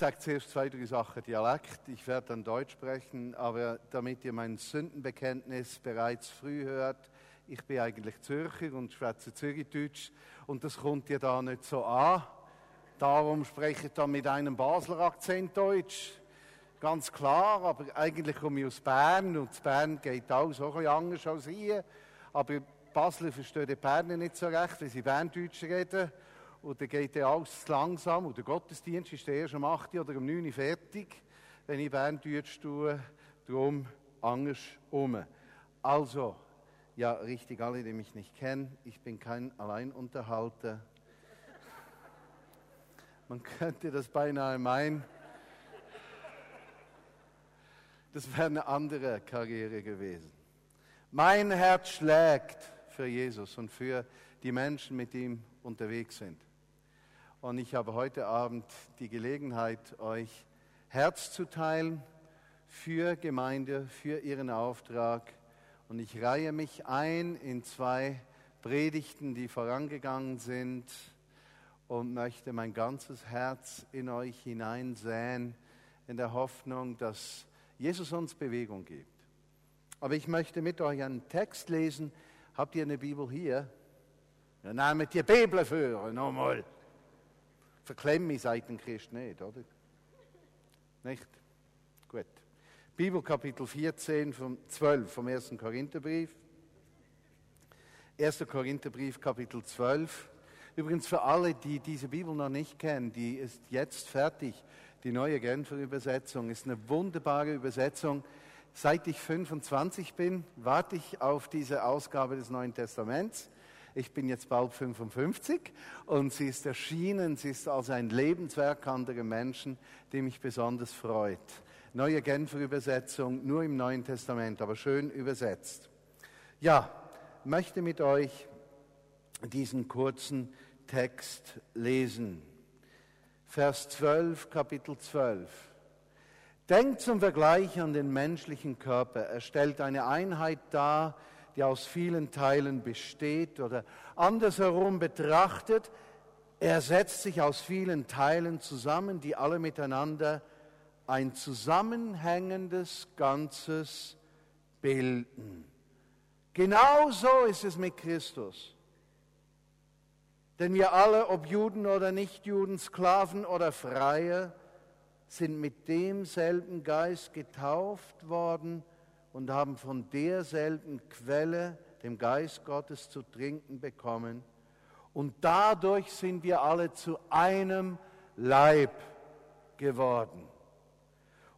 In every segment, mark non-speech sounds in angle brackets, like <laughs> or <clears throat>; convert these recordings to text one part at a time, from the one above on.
sage zuerst zwei, drei Sachen Dialekt. Ich werde dann Deutsch sprechen, aber damit ihr mein Sündenbekenntnis bereits früh hört, ich bin eigentlich Zürcher und schwätze Zürichdeutsch und das kommt dir da nicht so an. Darum spreche ich dann mit einem Basler Akzent Deutsch. Ganz klar, aber eigentlich komme ich aus Bern und Bern geht auch so ein bisschen anders als hier. Aber Basler verstehen die Berner nicht so recht, weil sie Berndeutsch reden. Und dann geht ja alles langsam. Und der Gottesdienst ist erst um 8 oder um 9 Uhr fertig, wenn ich Berndeutsch tue. Darum anders um. Also, ja, richtig, alle, die mich nicht kennen, ich bin kein Alleinunterhalter. <laughs> Man könnte das beinahe meinen. Das wäre eine andere Karriere gewesen. Mein Herz schlägt für Jesus und für die Menschen, mit ihm unterwegs sind. Und ich habe heute Abend die Gelegenheit, euch Herz zu teilen für Gemeinde, für ihren Auftrag. Und ich reihe mich ein in zwei Predigten, die vorangegangen sind und möchte mein ganzes Herz in euch hineinsäen, in der Hoffnung, dass Jesus uns Bewegung gibt. Aber ich möchte mit euch einen Text lesen. Habt ihr eine Bibel hier? Ja, nehmt die Bibel für, nochmal. Verklemm mich seit dem Christ nicht, oder? Nicht? Gut. Bibel Kapitel 14, vom 12 vom 1. Korintherbrief. 1. Korintherbrief Kapitel 12. Übrigens für alle, die diese Bibel noch nicht kennen, die ist jetzt fertig die neue Genfer Übersetzung ist eine wunderbare Übersetzung. Seit ich 25 bin, warte ich auf diese Ausgabe des Neuen Testaments. Ich bin jetzt bald 55 und sie ist erschienen. Sie ist also ein Lebenswerk anderer Menschen, die mich besonders freut. Neue Genfer Übersetzung, nur im Neuen Testament, aber schön übersetzt. Ja, möchte mit euch diesen kurzen Text lesen. Vers 12, Kapitel 12. Denkt zum Vergleich an den menschlichen Körper. Er stellt eine Einheit dar, die aus vielen Teilen besteht oder andersherum betrachtet, er setzt sich aus vielen Teilen zusammen, die alle miteinander ein zusammenhängendes Ganzes bilden. Genauso ist es mit Christus. Denn wir alle, ob Juden oder Nichtjuden, Sklaven oder Freie, sind mit demselben Geist getauft worden und haben von derselben Quelle, dem Geist Gottes, zu trinken bekommen. Und dadurch sind wir alle zu einem Leib geworden.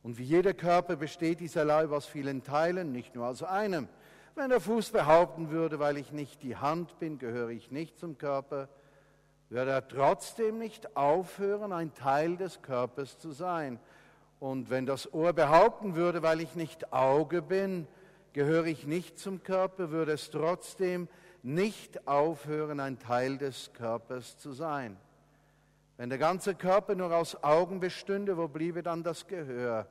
Und wie jeder Körper besteht dieser Leib aus vielen Teilen, nicht nur aus einem. Wenn der Fuß behaupten würde, weil ich nicht die Hand bin, gehöre ich nicht zum Körper, wird er trotzdem nicht aufhören, ein Teil des Körpers zu sein. Und wenn das Ohr behaupten würde, weil ich nicht Auge bin, gehöre ich nicht zum Körper, würde es trotzdem nicht aufhören, ein Teil des Körpers zu sein. Wenn der ganze Körper nur aus Augen bestünde, wo bliebe dann das Gehör?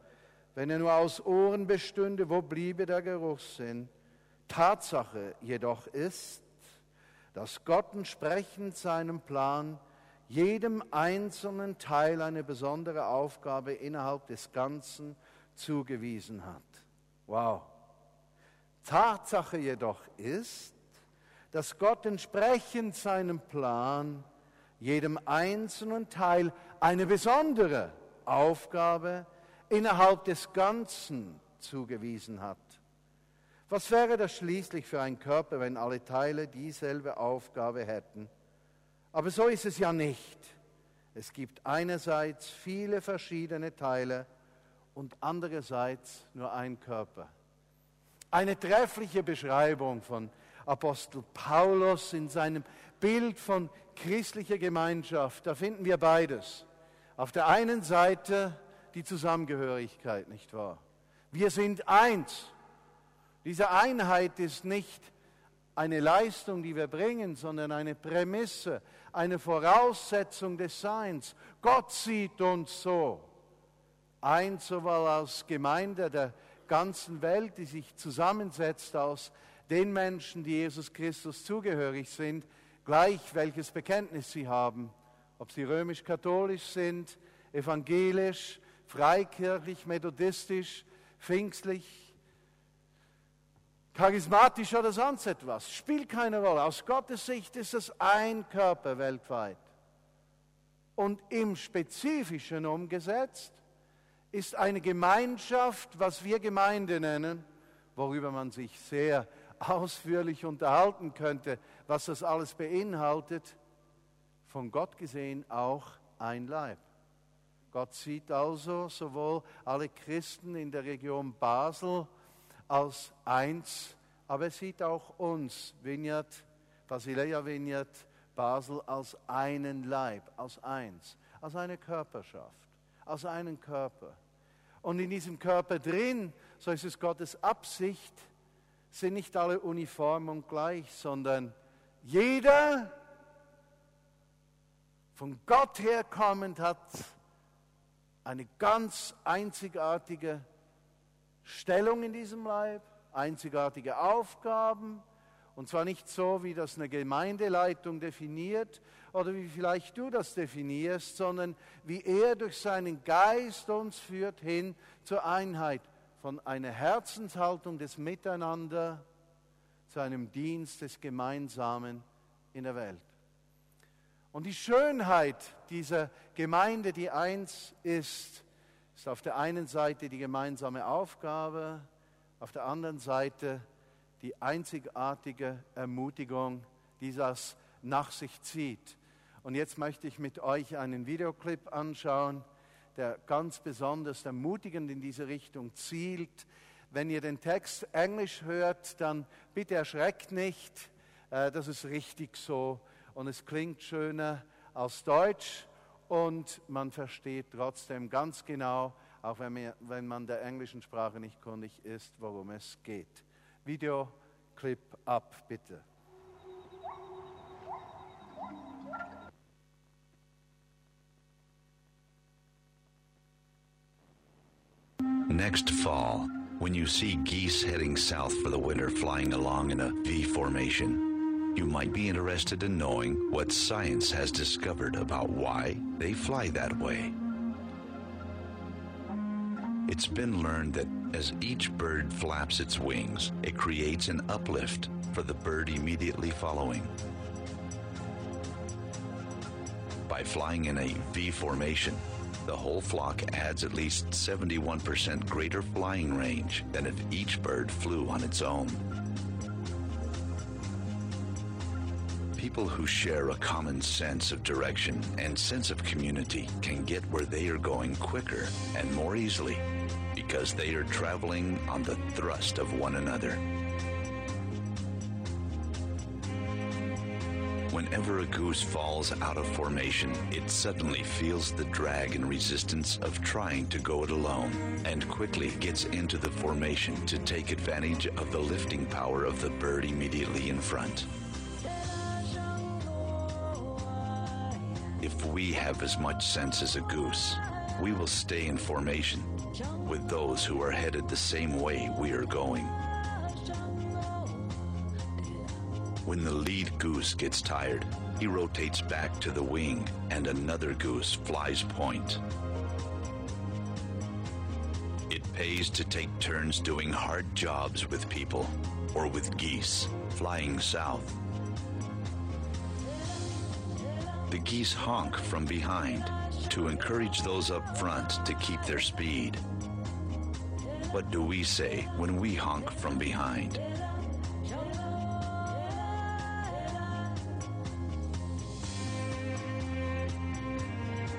Wenn er nur aus Ohren bestünde, wo bliebe der Geruchssinn? Tatsache jedoch ist, dass Gott entsprechend seinem Plan jedem einzelnen Teil eine besondere Aufgabe innerhalb des Ganzen zugewiesen hat. Wow. Tatsache jedoch ist, dass Gott entsprechend seinem Plan jedem einzelnen Teil eine besondere Aufgabe innerhalb des Ganzen zugewiesen hat. Was wäre das schließlich für ein Körper, wenn alle Teile dieselbe Aufgabe hätten? Aber so ist es ja nicht. Es gibt einerseits viele verschiedene Teile und andererseits nur ein Körper. Eine treffliche Beschreibung von Apostel Paulus in seinem Bild von christlicher Gemeinschaft. Da finden wir beides. Auf der einen Seite die Zusammengehörigkeit, nicht wahr? Wir sind eins. Diese Einheit ist nicht eine Leistung, die wir bringen, sondern eine Prämisse, eine Voraussetzung des Seins. Gott sieht uns so. Ein sowohl als Gemeinde der ganzen Welt, die sich zusammensetzt aus den Menschen, die Jesus Christus zugehörig sind, gleich welches Bekenntnis sie haben, ob sie römisch-katholisch sind, evangelisch, freikirchlich, methodistisch, pfingstlich, charismatisch oder sonst etwas. Spielt keine Rolle. Aus Gottes Sicht ist es ein Körper weltweit. Und im Spezifischen umgesetzt ist eine Gemeinschaft, was wir Gemeinde nennen, worüber man sich sehr ausführlich unterhalten könnte, was das alles beinhaltet, von Gott gesehen auch ein Leib. Gott sieht also sowohl alle Christen in der Region Basel als eins, aber er sieht auch uns, Vineyard, Basileia Vineyard, Basel, als einen Leib, als eins, als eine Körperschaft, als einen Körper. Und in diesem Körper drin, so ist es Gottes Absicht, sind nicht alle uniform und gleich, sondern jeder von Gott herkommend hat eine ganz einzigartige Stellung in diesem Leib, einzigartige Aufgaben. Und zwar nicht so, wie das eine Gemeindeleitung definiert oder wie vielleicht du das definierst, sondern wie er durch seinen Geist uns führt hin zur Einheit von einer Herzenshaltung des Miteinander zu einem Dienst des Gemeinsamen in der Welt. Und die Schönheit dieser Gemeinde, die eins ist, ist auf der einen Seite die gemeinsame Aufgabe, auf der anderen Seite die einzigartige Ermutigung, die das nach sich zieht. Und jetzt möchte ich mit euch einen Videoclip anschauen, der ganz besonders ermutigend in diese Richtung zielt. Wenn ihr den Text Englisch hört, dann bitte erschreckt nicht, äh, das ist richtig so und es klingt schöner als Deutsch und man versteht trotzdem ganz genau, auch wenn, man der englischen Sprache nicht kundig ist, worum es geht. Videoclip ab, bitte. Next fall, when you see geese heading south for the winter flying along in a V formation, you might be interested in knowing what science has discovered about why they fly that way. It's been learned that as each bird flaps its wings, it creates an uplift for the bird immediately following. By flying in a V formation, the whole flock adds at least 71% greater flying range than if each bird flew on its own. People who share a common sense of direction and sense of community can get where they are going quicker and more easily because they are traveling on the thrust of one another. Whenever a goose falls out of formation, it suddenly feels the drag and resistance of trying to go it alone and quickly gets into the formation to take advantage of the lifting power of the bird immediately in front. If we have as much sense as a goose, we will stay in formation with those who are headed the same way we are going. When the lead goose gets tired, he rotates back to the wing and another goose flies point. It pays to take turns doing hard jobs with people or with geese flying south. The geese honk from behind to encourage those up front to keep their speed. What do we say when we honk from behind?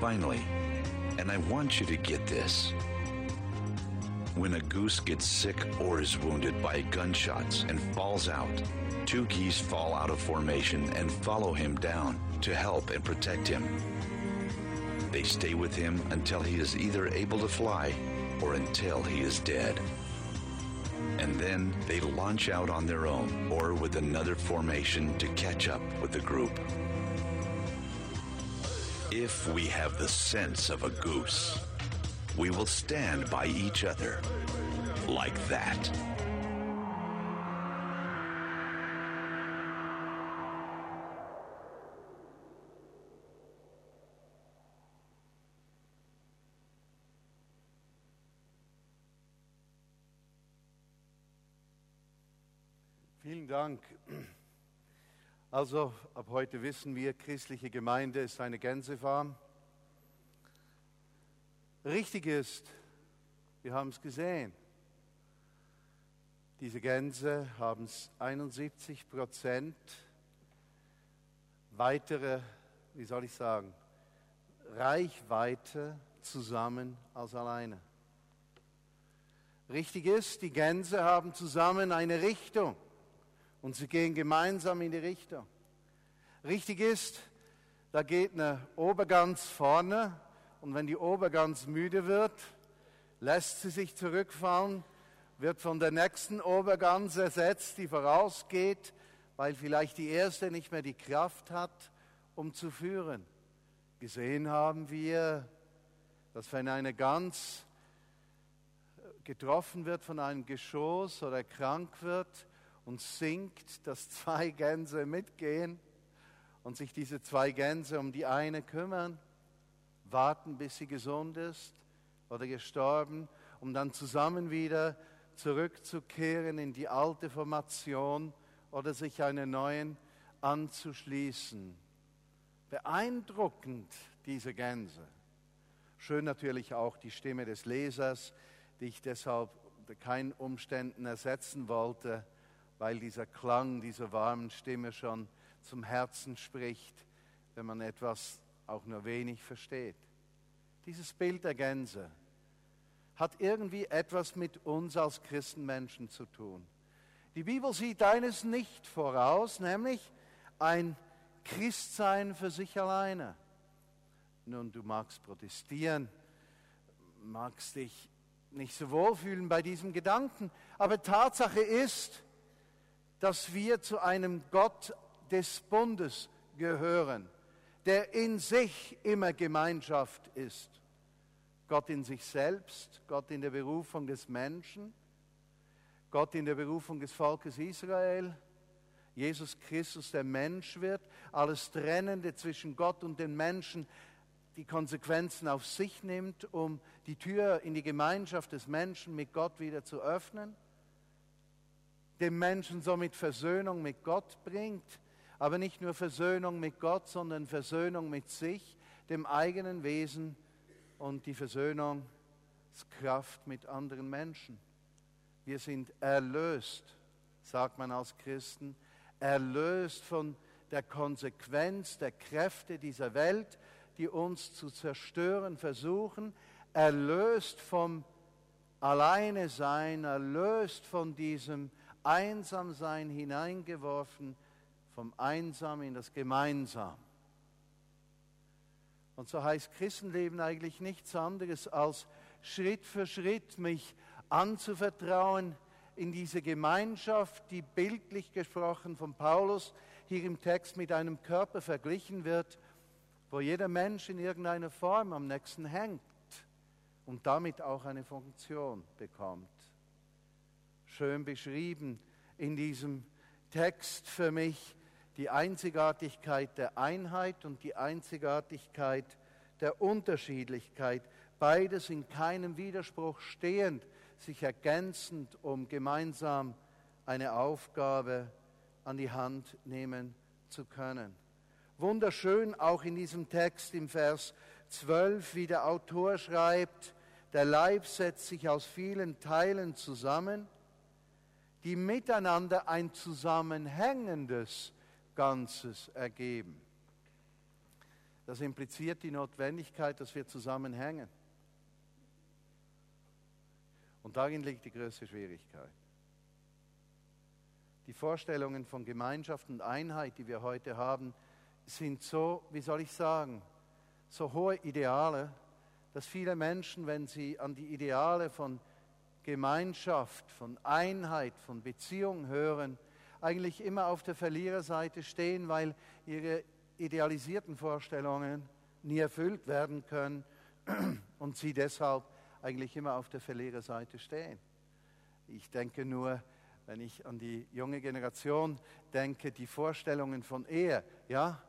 Finally, and I want you to get this. When a goose gets sick or is wounded by gunshots and falls out, two geese fall out of formation and follow him down to help and protect him. They stay with him until he is either able to fly or until he is dead. And then they launch out on their own or with another formation to catch up with the group. If we have the sense of a goose, we will stand by each other like that. Dank. Also ab heute wissen wir, christliche Gemeinde ist eine Gänsefarm. Richtig ist, wir haben es gesehen, diese Gänse haben 71 Prozent weitere, wie soll ich sagen, Reichweite zusammen als alleine. Richtig ist, die Gänse haben zusammen eine Richtung und sie gehen gemeinsam in die Richtung. Richtig ist, da geht eine Obergans vorne und wenn die Obergans müde wird, lässt sie sich zurückfallen, wird von der nächsten Obergans ersetzt, die vorausgeht, weil vielleicht die erste nicht mehr die Kraft hat, um zu führen. Gesehen haben wir, dass wenn eine Gans getroffen wird von einem Geschoss oder krank wird und sinkt, dass zwei Gänse mitgehen und sich diese zwei Gänse um die eine kümmern, warten, bis sie gesund ist oder gestorben, um dann zusammen wieder zurückzukehren in die alte Formation oder sich einer neuen anzuschließen. Beeindruckend, diese Gänse. Schön natürlich auch die Stimme des Lesers, die ich deshalb unter keinen Umständen ersetzen wollte, weil dieser Klang dieser warmen Stimme schon zum Herzen spricht, wenn man etwas auch nur wenig versteht. Dieses Bild der Gänse hat irgendwie etwas mit uns als Christenmenschen zu tun. Die Bibel sieht eines nicht voraus, nämlich ein Christsein für sich alleine. Nun, du magst protestieren, magst dich nicht so wohlfühlen bei diesem Gedanken. Aber Tatsache ist, dass wir zu einem Gott des Bundes gehören, der in sich immer Gemeinschaft ist. Gott in sich selbst, Gott in der Berufung des Menschen, Gott in der Berufung des Volkes Israel, Jesus Christus, der Mensch wird, alles Trennende zwischen Gott und den Menschen, die Konsequenzen auf sich nimmt, um die Tür in die Gemeinschaft des Menschen mit Gott wieder zu öffnen, dem Menschen somit Versöhnung mit Gott bringt, aber nicht nur Versöhnung mit Gott, sondern Versöhnung mit sich, dem eigenen Wesen und die Versöhnungskraft mit anderen Menschen. Wir sind erlöst, sagt man als Christen, erlöst von der Konsequenz der Kräfte dieser Welt, die uns zu zerstören versuchen, erlöst vom Alleine sein, erlöst von diesem Einsamsein hineingeworfen, vom Einsam in das Gemeinsam. Und so heißt Christenleben eigentlich nichts anderes als Schritt für Schritt mich anzuvertrauen in diese Gemeinschaft, die bildlich gesprochen von Paulus hier im Text mit einem Körper verglichen wird wo jeder Mensch in irgendeiner Form am nächsten hängt und damit auch eine Funktion bekommt. Schön beschrieben in diesem Text für mich. Die Einzigartigkeit der Einheit und die Einzigartigkeit der Unterschiedlichkeit, beides in keinem Widerspruch stehend, sich ergänzend, um gemeinsam eine Aufgabe an die Hand nehmen zu können. Wunderschön auch in diesem Text im Vers 12, wie der Autor schreibt, der Leib setzt sich aus vielen Teilen zusammen, die miteinander ein zusammenhängendes Ganzes ergeben. Das impliziert die Notwendigkeit, dass wir zusammenhängen. Und darin liegt die größte Schwierigkeit. Die Vorstellungen von Gemeinschaft und Einheit, die wir heute haben, sind so, wie soll ich sagen, so hohe Ideale, dass viele Menschen, wenn sie an die Ideale von Gemeinschaft, von Einheit, von Beziehung hören, eigentlich immer auf der Verliererseite stehen, weil ihre idealisierten Vorstellungen nie erfüllt werden können <clears throat> und sie deshalb eigentlich immer auf der Verliererseite stehen. Ich denke nur, wenn ich an die junge Generation denke, die Vorstellungen von Ehe, ja,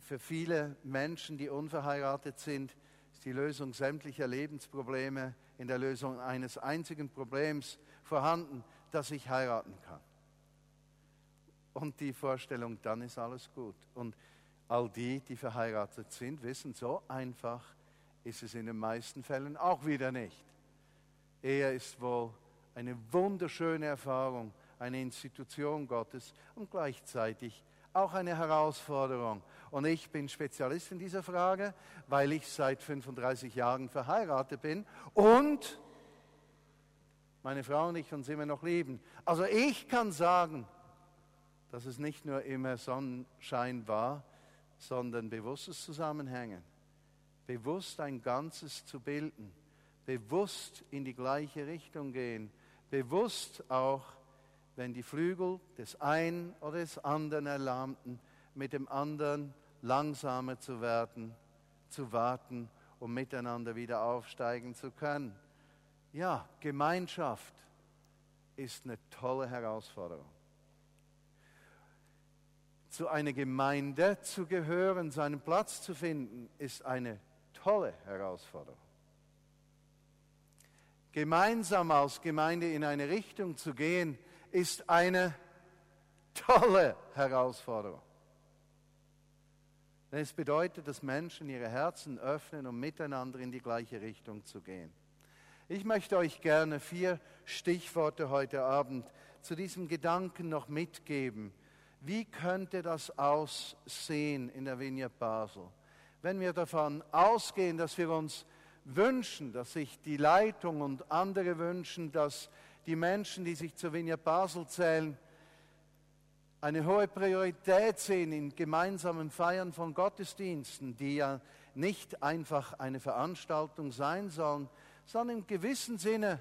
für viele Menschen, die unverheiratet sind, die Lösung sämtlicher Lebensprobleme in der Lösung eines einzigen Problems vorhanden, dass ich heiraten kann. und die Vorstellung, dann ist alles gut. Und all die, die verheiratet sind, wissen, so einfach ist es in den meisten Fällen auch wieder nicht. Ehe ist wohl eine wunderschöne Erfahrung, eine Institution Gottes und gleichzeitig auch eine Herausforderung. Und ich bin Spezialist in dieser Frage, weil ich seit 35 Jahren verheiratet bin und meine Frau und ich uns immer noch lieben. Also ich kann sagen, dass es nicht nur immer Sonnenschein war, sondern bewusstes Zusammenhängen, bewusst ein Ganzes zu bilden, bewusst in die gleiche Richtung gehen, bewusst auch, wenn die Flügel des einen oder des anderen erlahmten, mit dem anderen langsamer zu werden, zu warten, um miteinander wieder aufsteigen zu können. Ja, Gemeinschaft ist eine tolle Herausforderung. Zu einer Gemeinde zu gehören, seinen Platz zu finden, ist eine tolle Herausforderung. Gemeinsam als Gemeinde in eine Richtung zu gehen, ist eine tolle Herausforderung. Denn es bedeutet, dass Menschen ihre Herzen öffnen, um miteinander in die gleiche Richtung zu gehen. Ich möchte euch gerne vier Stichworte heute Abend zu diesem Gedanken noch mitgeben. Wie könnte das aussehen in der Vineyard Basel? Wenn wir davon ausgehen, dass wir uns wünschen, dass sich die Leitung und andere wünschen, dass die Menschen, die sich zur Vineyard Basel zählen, eine hohe Priorität sehen in gemeinsamen Feiern von Gottesdiensten, die ja nicht einfach eine Veranstaltung sein sollen, sondern im gewissen Sinne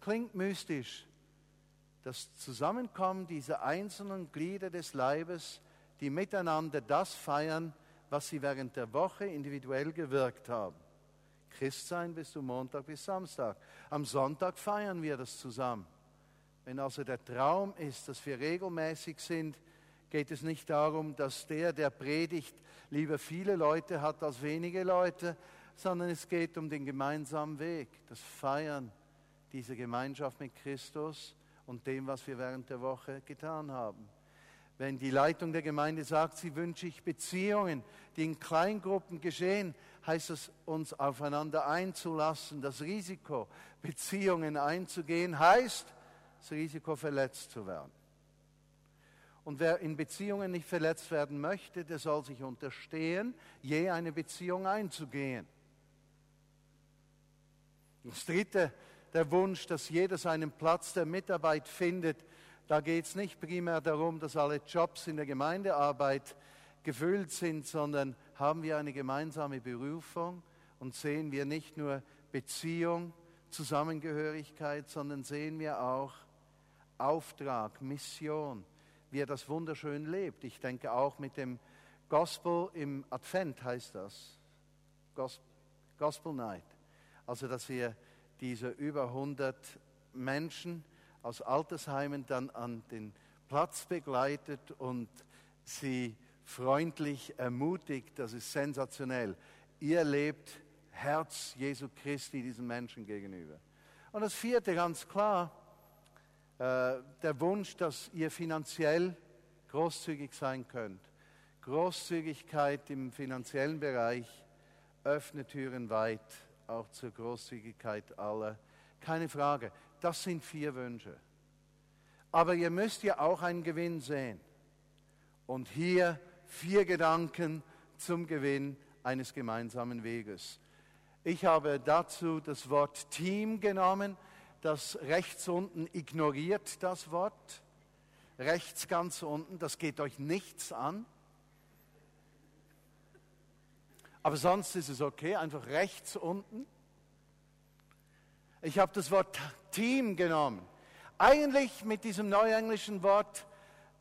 klingt mystisch. Das Zusammenkommen dieser einzelnen Glieder des Leibes, die miteinander das feiern, was sie während der Woche individuell gewirkt haben. Christsein bis zum Montag bis Samstag. Am Sonntag feiern wir das zusammen. Wenn also der Traum ist, dass wir regelmäßig sind, geht es nicht darum, dass der, der predigt, lieber viele Leute hat als wenige Leute, sondern es geht um den gemeinsamen Weg, das Feiern dieser Gemeinschaft mit Christus und dem, was wir während der Woche getan haben. Wenn die Leitung der Gemeinde sagt, sie wünsche ich Beziehungen, die in Kleingruppen geschehen, heißt es, uns aufeinander einzulassen. Das Risiko, Beziehungen einzugehen, heißt, das Risiko, verletzt zu werden. Und wer in Beziehungen nicht verletzt werden möchte, der soll sich unterstehen, je eine Beziehung einzugehen. Das dritte, der Wunsch, dass jeder seinen Platz der Mitarbeit findet. Da geht es nicht primär darum, dass alle Jobs in der Gemeindearbeit gefüllt sind, sondern haben wir eine gemeinsame Berufung und sehen wir nicht nur Beziehung, Zusammengehörigkeit, sondern sehen wir auch Auftrag, Mission, wie er das wunderschön lebt. Ich denke auch mit dem Gospel im Advent heißt das. Gospel Night. Also, dass wir diese über 100 Menschen aus Altersheimen dann an den Platz begleitet und sie freundlich ermutigt, das ist sensationell. Ihr lebt Herz Jesu Christi diesen Menschen gegenüber. Und das vierte, ganz klar, äh, der Wunsch, dass ihr finanziell großzügig sein könnt. Großzügigkeit im finanziellen Bereich öffnet Türen weit auch zur Großzügigkeit aller. Keine Frage, das sind vier Wünsche. Aber ihr müsst ja auch einen Gewinn sehen. Und hier vier Gedanken zum Gewinn eines gemeinsamen Weges. Ich habe dazu das Wort Team genommen. Das rechts unten ignoriert das Wort. Rechts ganz unten, das geht euch nichts an. Aber sonst ist es okay, einfach rechts unten. Ich habe das Wort Team genommen. Eigentlich mit diesem neuenglischen Wort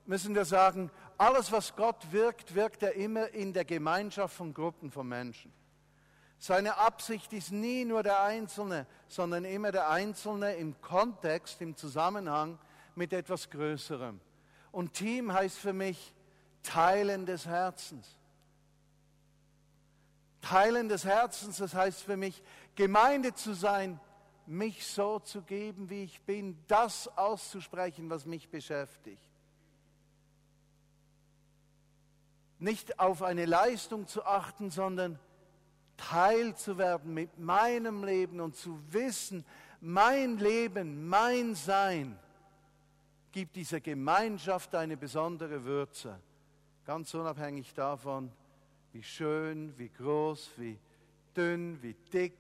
müssen wir sagen, alles, was Gott wirkt, wirkt er immer in der Gemeinschaft von Gruppen von Menschen. Seine Absicht ist nie nur der Einzelne, sondern immer der Einzelne im Kontext, im Zusammenhang mit etwas Größerem. Und Team heißt für mich Teilen des Herzens. Teilen des Herzens, das heißt für mich, Gemeinde zu sein, mich so zu geben, wie ich bin, das auszusprechen, was mich beschäftigt. Nicht auf eine Leistung zu achten, sondern Teil zu werden mit meinem Leben und zu wissen, mein Leben, mein Sein gibt dieser Gemeinschaft eine besondere Würze, ganz unabhängig davon, wie schön, wie groß, wie dünn, wie dick.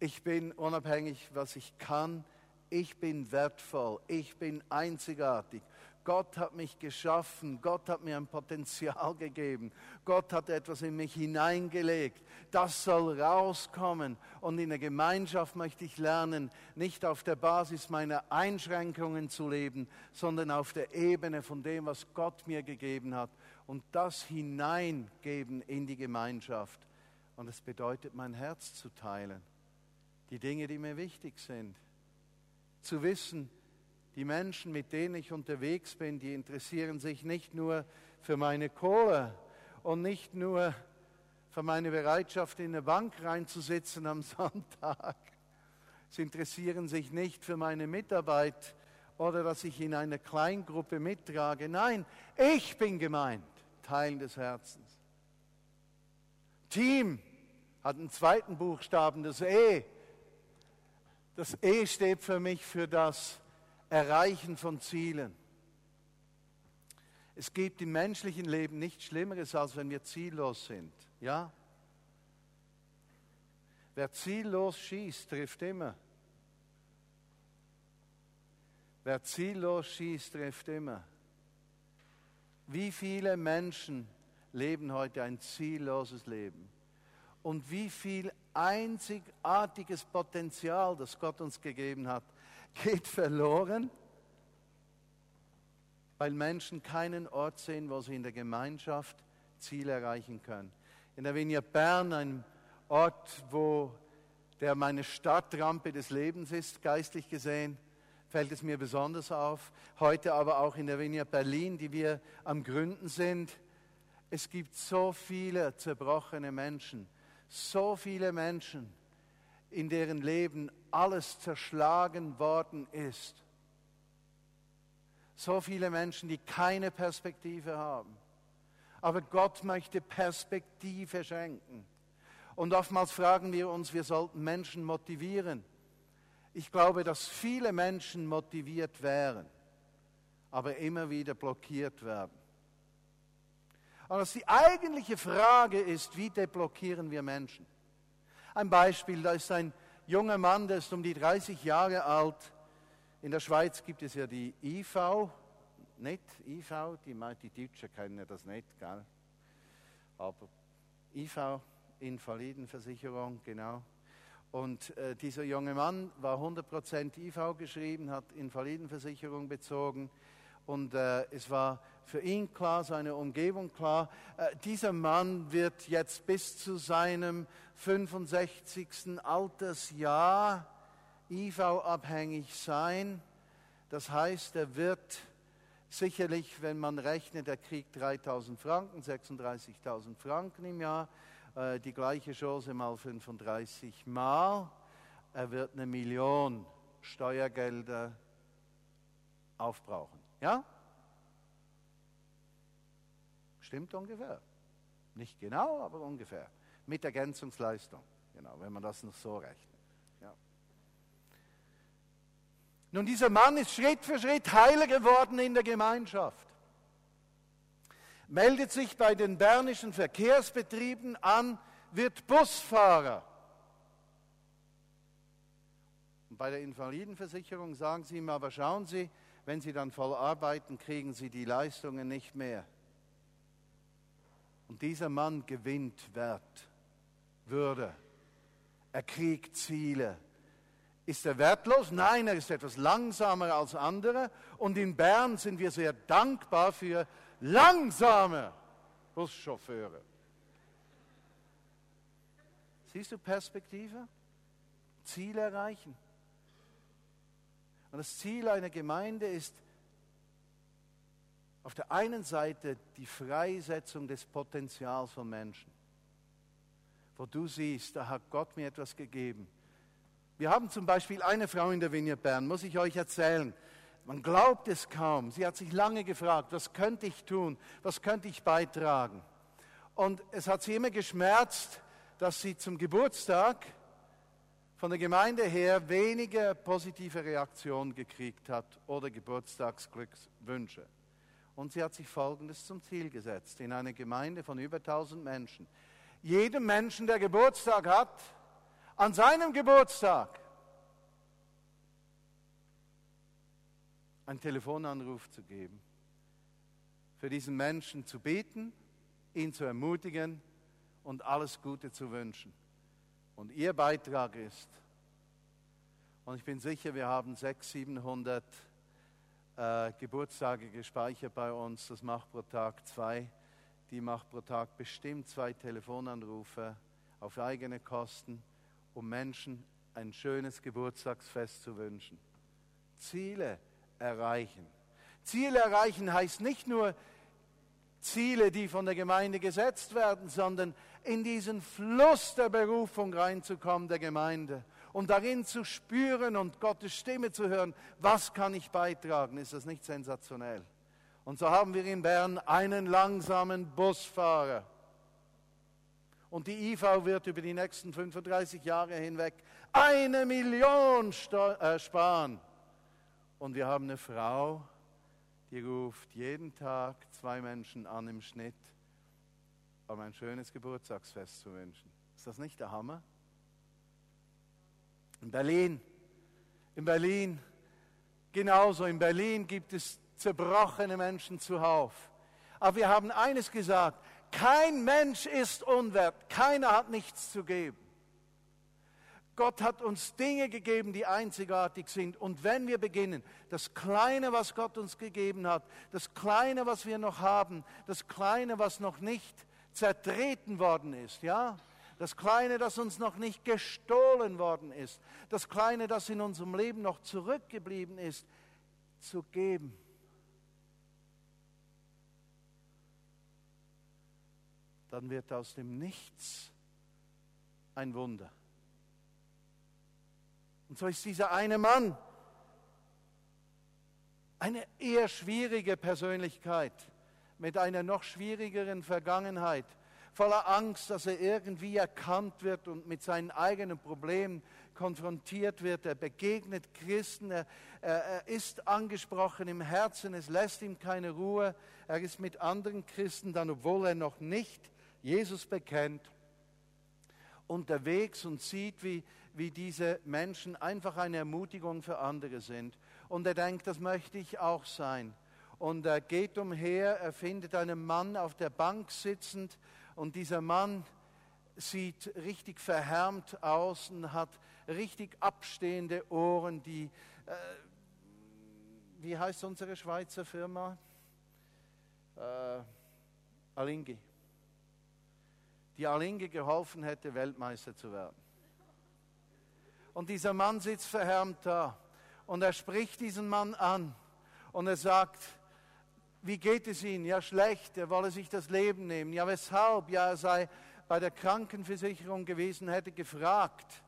Ich bin unabhängig, was ich kann. Ich bin wertvoll. Ich bin einzigartig. Gott hat mich geschaffen, Gott hat mir ein Potenzial gegeben, Gott hat etwas in mich hineingelegt. Das soll rauskommen. Und in der Gemeinschaft möchte ich lernen, nicht auf der Basis meiner Einschränkungen zu leben, sondern auf der Ebene von dem, was Gott mir gegeben hat. Und das hineingeben in die Gemeinschaft. Und es bedeutet, mein Herz zu teilen. Die Dinge, die mir wichtig sind. Zu wissen, die Menschen, mit denen ich unterwegs bin, die interessieren sich nicht nur für meine Kohle und nicht nur für meine Bereitschaft, in eine Bank reinzusitzen am <laughs> Sonntag. Sie interessieren sich nicht für meine Mitarbeit oder dass ich in einer Kleingruppe mittrage. Nein, ich bin gemeint, Teil des Herzens. Team hat einen zweiten Buchstaben, das E. Das E steht für mich für das Erreichen von Zielen. Es gibt im menschlichen Leben nichts Schlimmeres, als wenn wir ziellos sind. Ja? Wer ziellos schießt, trifft immer. Wer ziellos schießt, trifft immer. Wie viele Menschen leben heute ein zielloses Leben? Und wie viel einzigartiges Potenzial, das Gott uns gegeben hat, geht verloren, weil Menschen keinen Ort sehen, wo sie in der Gemeinschaft Ziele erreichen können. In der Vinia Bern, ein Ort, wo der meine Startrampe des Lebens ist, geistlich gesehen, fällt es mir besonders auf. Heute aber auch in der Vinia Berlin, die wir am Gründen sind. Es gibt so viele zerbrochene Menschen, so viele Menschen, in deren Leben alles zerschlagen worden ist. So viele Menschen, die keine Perspektive haben. Aber Gott möchte Perspektive schenken. Und oftmals fragen wir uns, wir sollten Menschen motivieren. Ich glaube, dass viele Menschen motiviert wären, aber immer wieder blockiert werden. Und dass die eigentliche Frage ist, wie deblockieren wir Menschen? Ein Beispiel, da ist ein junger Mann, der ist um die 30 Jahre alt. In der Schweiz gibt es ja die IV, nicht IV, die, die Deutschen kennen das nicht, gell? aber IV, Invalidenversicherung, genau. Und äh, dieser junge Mann war 100% IV geschrieben, hat Invalidenversicherung bezogen und äh, es war für ihn klar, seine Umgebung klar, äh, dieser Mann wird jetzt bis zu seinem 65. Altersjahr IV-abhängig sein. Das heißt, er wird sicherlich, wenn man rechnet, er kriegt 3000 Franken, 36.000 Franken im Jahr, äh, die gleiche Chance mal 35 Mal. Er wird eine Million Steuergelder aufbrauchen. Ja? Stimmt ungefähr. Nicht genau, aber ungefähr. Mit Ergänzungsleistung. Genau, wenn man das noch so rechnet. Ja. Nun, dieser Mann ist Schritt für Schritt heiler geworden in der Gemeinschaft. Meldet sich bei den bernischen Verkehrsbetrieben an, wird Busfahrer. Und bei der Invalidenversicherung sagen sie ihm, aber schauen Sie, wenn Sie dann voll arbeiten, kriegen Sie die Leistungen nicht mehr. Und dieser Mann gewinnt Wert, Würde. Er kriegt Ziele. Ist er wertlos? Nein, er ist etwas langsamer als andere. Und in Bern sind wir sehr dankbar für langsame Buschauffeure. Siehst du Perspektive? Ziele erreichen. Und das Ziel einer Gemeinde ist auf der einen Seite die Freisetzung des Potenzials von Menschen, wo du siehst, da hat Gott mir etwas gegeben. Wir haben zum Beispiel eine Frau in der Vignette Bern, muss ich euch erzählen. man glaubt es kaum. Sie hat sich lange gefragt, was könnte ich tun, was könnte ich beitragen. Und es hat sie immer geschmerzt, dass sie zum Geburtstag von der Gemeinde her weniger positive Reaktionen gekriegt hat oder Geburtstagsglückswünsche. Und sie hat sich Folgendes zum Ziel gesetzt, in einer Gemeinde von über 1000 Menschen. Jedem Menschen, der Geburtstag hat, an seinem Geburtstag einen Telefonanruf zu geben, für diesen Menschen zu beten, ihn zu ermutigen und alles Gute zu wünschen. Und ihr Beitrag ist, und ich bin sicher, wir haben 600, 700 äh, Geburtstage gespeichert bei uns, das macht pro Tag zwei, die macht pro Tag bestimmt zwei Telefonanrufe auf eigene Kosten, um Menschen ein schönes Geburtstagsfest zu wünschen. Ziele erreichen. Ziele erreichen heißt nicht nur Ziele, die von der Gemeinde gesetzt werden, sondern in diesen Fluss der Berufung reinzukommen der Gemeinde und darin zu spüren und Gottes Stimme zu hören, was kann ich beitragen, ist das nicht sensationell? Und so haben wir in Bern einen langsamen Busfahrer. Und die IV wird über die nächsten 35 Jahre hinweg eine Million äh, sparen. Und wir haben eine Frau, die ruft jeden Tag zwei Menschen an im Schnitt, um ein schönes Geburtstagsfest zu wünschen. Ist das nicht der Hammer? In Berlin, in Berlin, genauso, in Berlin gibt es zerbrochene Menschen zuhauf. Aber wir haben eines gesagt, kein Mensch ist unwert, keiner hat nichts zu geben. Gott hat uns Dinge gegeben, die einzigartig sind. Und wenn wir beginnen, das Kleine, was Gott uns gegeben hat, das Kleine, was wir noch haben, das Kleine, was noch nicht zertreten worden ist, ja, das Kleine, das uns noch nicht gestohlen worden ist, das Kleine, das in unserem Leben noch zurückgeblieben ist, zu geben. Dann wird aus dem Nichts ein Wunder. Und so ist dieser eine Mann eine eher schwierige Persönlichkeit mit einer noch schwierigeren Vergangenheit, voller Angst, dass er irgendwie erkannt wird und mit seinen eigenen Problemen konfrontiert wird. Er begegnet Christen, er, er, er, ist angesprochen im Herzen, es lässt ihm keine Ruhe. Er ist mit anderen Christen dann, obwohl er noch nicht Jesus bekennt, unterwegs und sieht, wie, wie diese Menschen einfach eine Ermutigung für andere sind. Und er denkt, das möchte ich auch sein. Und er geht umher, er findet einen Mann auf der Bank sitzend und dieser Mann sieht richtig verhärmt aus und hat richtig abstehende Ohren, die, äh, wie heißt unsere Schweizer Firma? Äh, Alingi. Die Alingi geholfen hätte, Weltmeister zu werden. Und dieser Mann sitzt verhärmt da. Und er spricht diesen Mann an. Und er sagt, wie geht es Ihnen? Ja, schlecht. Er wolle sich das Leben nehmen. Ja, weshalb? Ja, er sei bei der Krankenversicherung gewesen, hätte gefragt,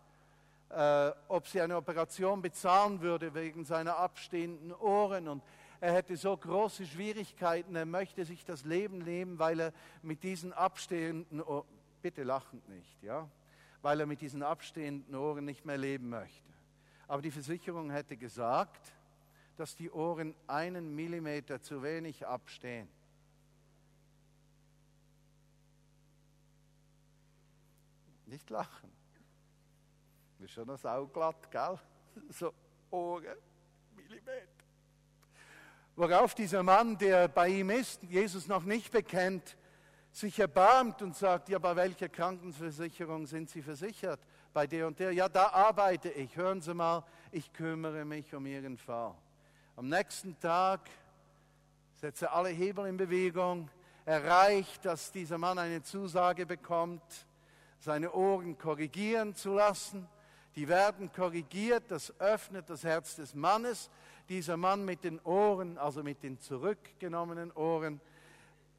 äh, ob sie eine Operation bezahlen würde wegen seiner abstehenden Ohren. Und er hätte so große Schwierigkeiten, er möchte sich das Leben nehmen, weil er mit diesen abstehenden Ohren, bitte lachend nicht, ja, weil er mit diesen abstehenden Ohren nicht mehr leben möchte. Aber die Versicherung hätte gesagt, dass die Ohren einen Millimeter zu wenig abstehen. Nicht lachen. Ist schon das Auge glatt, gell? <laughs> So Ohren, Millimeter. Worauf dieser Mann, der bei ihm ist, Jesus noch nicht bekennt, sich erbarmt und sagt, ja, bei welcher Krankenversicherung sind Sie versichert? Bei der und der. Ja, da arbeite ich. Hören Sie mal, ich kümmere mich um Ihren Fall. Am nächsten Tag setze alle Hebel in Bewegung, erreicht, dass dieser Mann eine Zusage bekommt, seine Ohren korrigieren zu lassen. Die werden korrigiert, das öffnet das Herz des Mannes. Dieser Mann mit den Ohren, also mit den zurückgenommenen Ohren,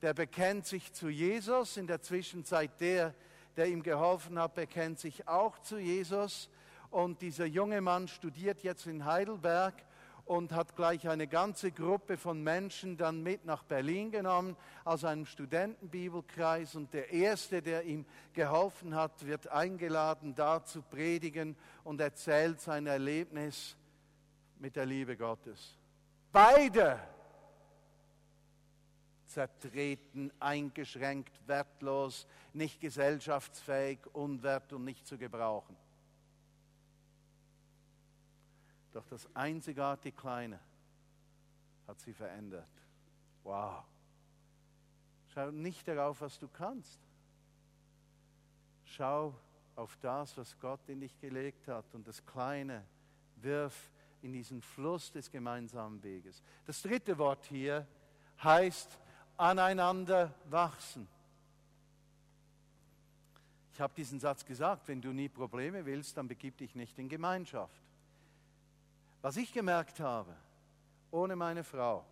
der bekennt sich zu Jesus. In der Zwischenzeit der, der ihm geholfen hat, bekennt sich auch zu Jesus. Und dieser junge Mann studiert jetzt in Heidelberg und hat gleich eine ganze Gruppe von Menschen dann mit nach Berlin genommen aus einem Studentenbibelkreis und der erste, der ihm geholfen hat, wird eingeladen, da zu predigen und erzählt sein Erlebnis mit der Liebe Gottes. Beide zertreten, eingeschränkt, wertlos, nicht gesellschaftsfähig, unwert und nicht zu gebrauchen. Doch das einzigartig Kleine hat sie verändert. Wow. Schau nicht darauf, was du kannst. Schau auf das, was Gott in dich gelegt hat und das Kleine wirf in diesen Fluss des gemeinsamen Weges. Das dritte Wort hier heißt aneinander wachsen. Ich habe diesen Satz gesagt, wenn du nie Probleme willst, dann begib dich nicht in Gemeinschaft. Was ich gemerkt habe, ohne meine Frau,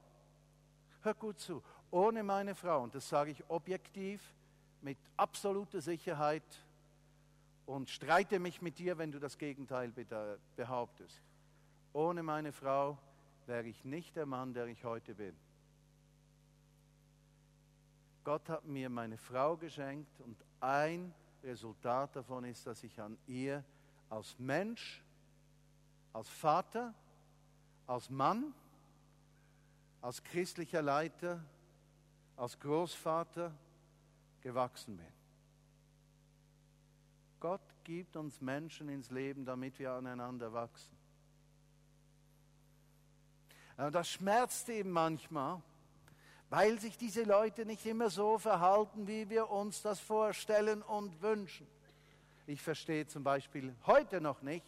hör gut zu, ohne meine Frau, und das sage ich objektiv, mit absoluter Sicherheit und streite mich mit dir, wenn du das Gegenteil behauptest. Ohne meine Frau wäre ich nicht der Mann, der ich heute bin. Gott hat mir meine Frau geschenkt und ein Resultat davon ist, dass ich an ihr als Mensch, als Vater, als Mann, als christlicher Leiter, als Großvater gewachsen bin. Gott gibt uns Menschen ins Leben, damit wir aneinander wachsen. Das schmerzt eben manchmal, weil sich diese Leute nicht immer so verhalten, wie wir uns das vorstellen und wünschen. Ich verstehe zum Beispiel heute noch nicht,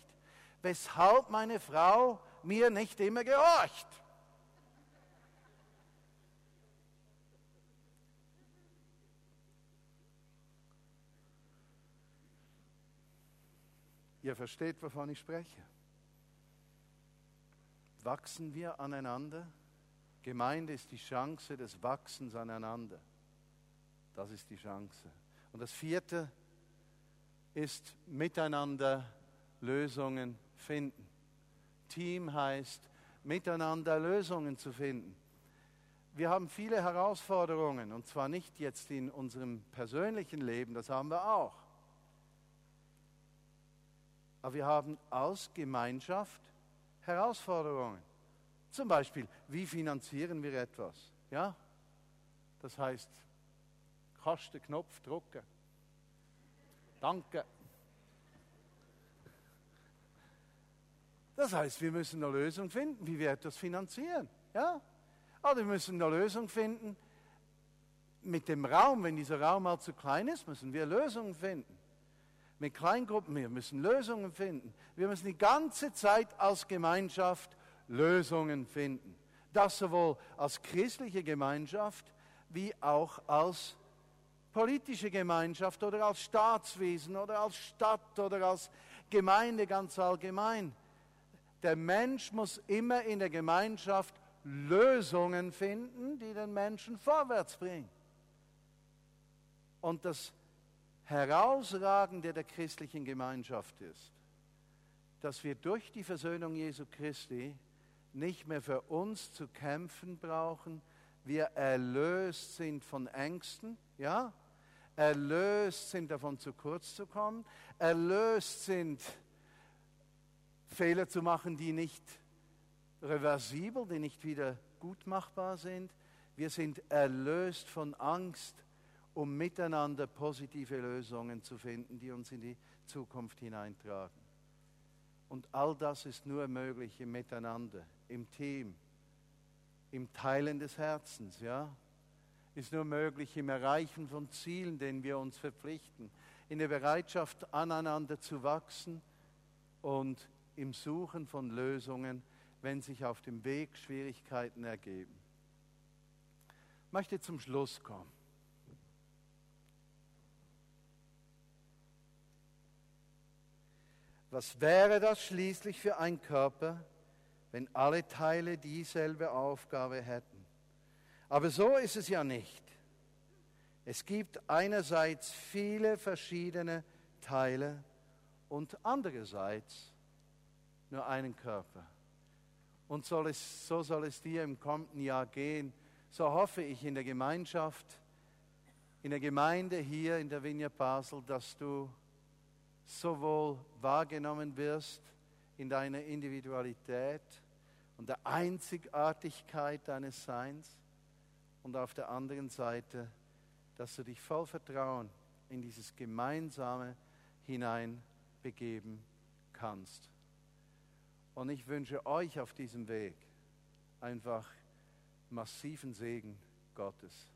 weshalb meine Frau mir nicht immer gehorcht. Ihr versteht, wovon ich spreche. Wachsen wir aneinander? Gemeinde ist die Chance des Wachsens aneinander. Das ist die Chance. Und das vierte ist miteinander Lösungen finden. Team heißt, miteinander Lösungen zu finden. Wir haben viele Herausforderungen, und zwar nicht jetzt in unserem persönlichen Leben, das haben wir auch. Aber wir haben aus Gemeinschaft Herausforderungen. Zum Beispiel, wie finanzieren wir etwas? Ja? Das heißt, Kasten, Knopf drucken. Danke. Das heißt, wir müssen eine Lösung finden, wie wir etwas finanzieren. Ja? Aber wir müssen eine Lösung finden mit dem Raum. Wenn dieser Raum mal zu klein ist, müssen wir Lösungen finden. Mit Kleingruppen, wir müssen Lösungen finden. Wir müssen die ganze Zeit als Gemeinschaft Lösungen finden. Das sowohl als christliche Gemeinschaft wie auch als politische Gemeinschaft oder als Staatswesen oder als Stadt oder als Gemeinde ganz allgemein. Der Mensch muss immer in der Gemeinschaft Lösungen finden, die den Menschen vorwärts bringen. Und das Herausragende der christlichen Gemeinschaft ist, dass wir durch die Versöhnung Jesu Christi nicht mehr für uns zu kämpfen brauchen, wir erlöst sind von Ängsten, ja, erlöst sind davon zu kurz zu kommen, erlöst sind Fehler zu machen, die nicht reversibel, die nicht wieder gut machbar sind. Wir sind erlöst von Angst, um miteinander positive Lösungen zu finden, die uns in die Zukunft hineintragen. Und all das ist nur möglich im Miteinander, im Team, im Teilen des Herzens, ja? Ist nur möglich im Erreichen von Zielen, denen wir uns verpflichten, in der Bereitschaft, aneinander zu wachsen und im Suchen von Lösungen, wenn sich auf dem Weg Schwierigkeiten ergeben. Ich möchte zum Schluss kommen. Was wäre das schließlich für ein Körper, wenn alle Teile dieselbe Aufgabe hätten? Aber so ist es ja nicht. Es gibt einerseits viele verschiedene Teile und andererseits nur einen Körper. Und soll es, so soll es dir im kommenden Jahr gehen. So hoffe ich in der Gemeinschaft, in der Gemeinde hier in der Vineyard Basel, dass du sowohl wahrgenommen wirst in deiner Individualität und der Einzigartigkeit deines Seins und auf der anderen Seite, dass du dich voll Vertrauen in dieses Gemeinsame hinein begeben kannst. Und ich wünsche euch auf diesem Weg einfach massiven Segen Gottes.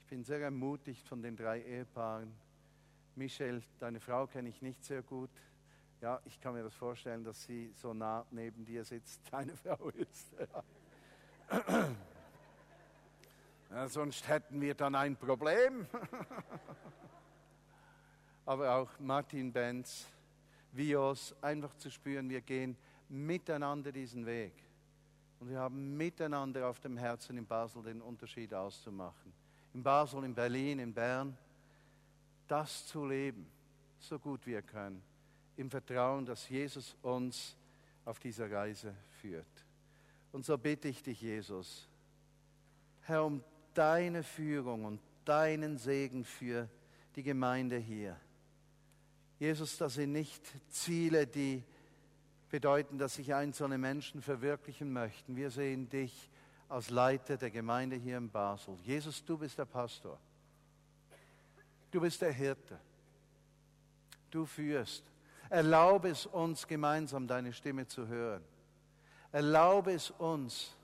Ich bin sehr ermutigt von den drei Ehepaaren. Michelle, deine Frau kenne ich nicht sehr gut. Ja, ich kann mir das vorstellen, dass sie so nah neben dir sitzt, <laughs> deine Frau ist. Ja. <clears throat> Ja, sonst hätten wir dann ein Problem. <laughs> Aber auch Martin Benz, Vios, einfach zu spüren, wir gehen miteinander diesen Weg. Und wir haben miteinander auf dem Herzen in Basel den Unterschied auszumachen. In Basel, in Berlin, in Bern, das zu leben, so gut wir können, im Vertrauen, dass Jesus uns auf dieser Reise führt. Und so bitte ich dich, Jesus, Herr, um deine Führung und deinen Segen für die Gemeinde hier. Jesus, das sind nicht Ziele, die bedeuten, dass sich einzelne Menschen verwirklichen möchten. Wir sehen dich als Leiter der Gemeinde hier in Basel. Jesus, du bist der Pastor. Du bist der Hirte. Du führst. Erlaube es uns gemeinsam, deine Stimme zu hören. Erlaube es uns,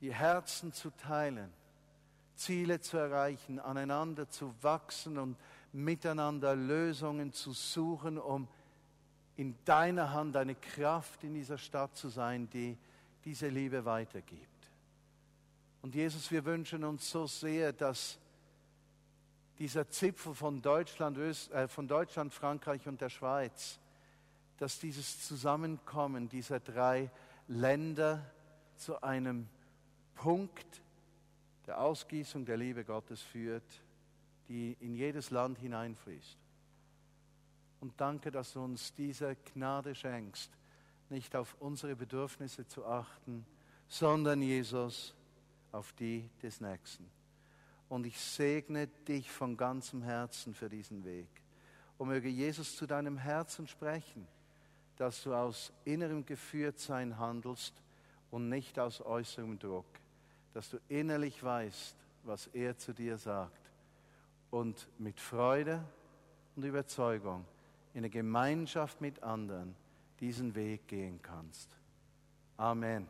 die Herzen zu teilen, Ziele zu erreichen, aneinander zu wachsen und miteinander Lösungen zu suchen, um in deiner Hand eine Kraft in dieser Stadt zu sein, die diese Liebe weitergibt. Und Jesus, wir wünschen uns so sehr, dass dieser Zipfel von Deutschland, äh, von Deutschland, Frankreich und der Schweiz, dass dieses Zusammenkommen dieser drei Länder zu einem Punkt der Ausgießung der Liebe Gottes führt, die in jedes Land hineinfließt. Und danke, dass du uns diese Gnade schenkst, nicht auf unsere Bedürfnisse zu achten, sondern Jesus auf die des Nächsten. Und ich segne dich von ganzem Herzen für diesen Weg. Und möge Jesus zu deinem Herzen sprechen, dass du aus innerem Geführtsein handelst und nicht aus äußerem Druck. Dass du innerlich weißt, was er zu dir sagt. Und mit Freude und Überzeugung in der Gemeinschaft mit anderen diesen Weg gehen kannst. Amen.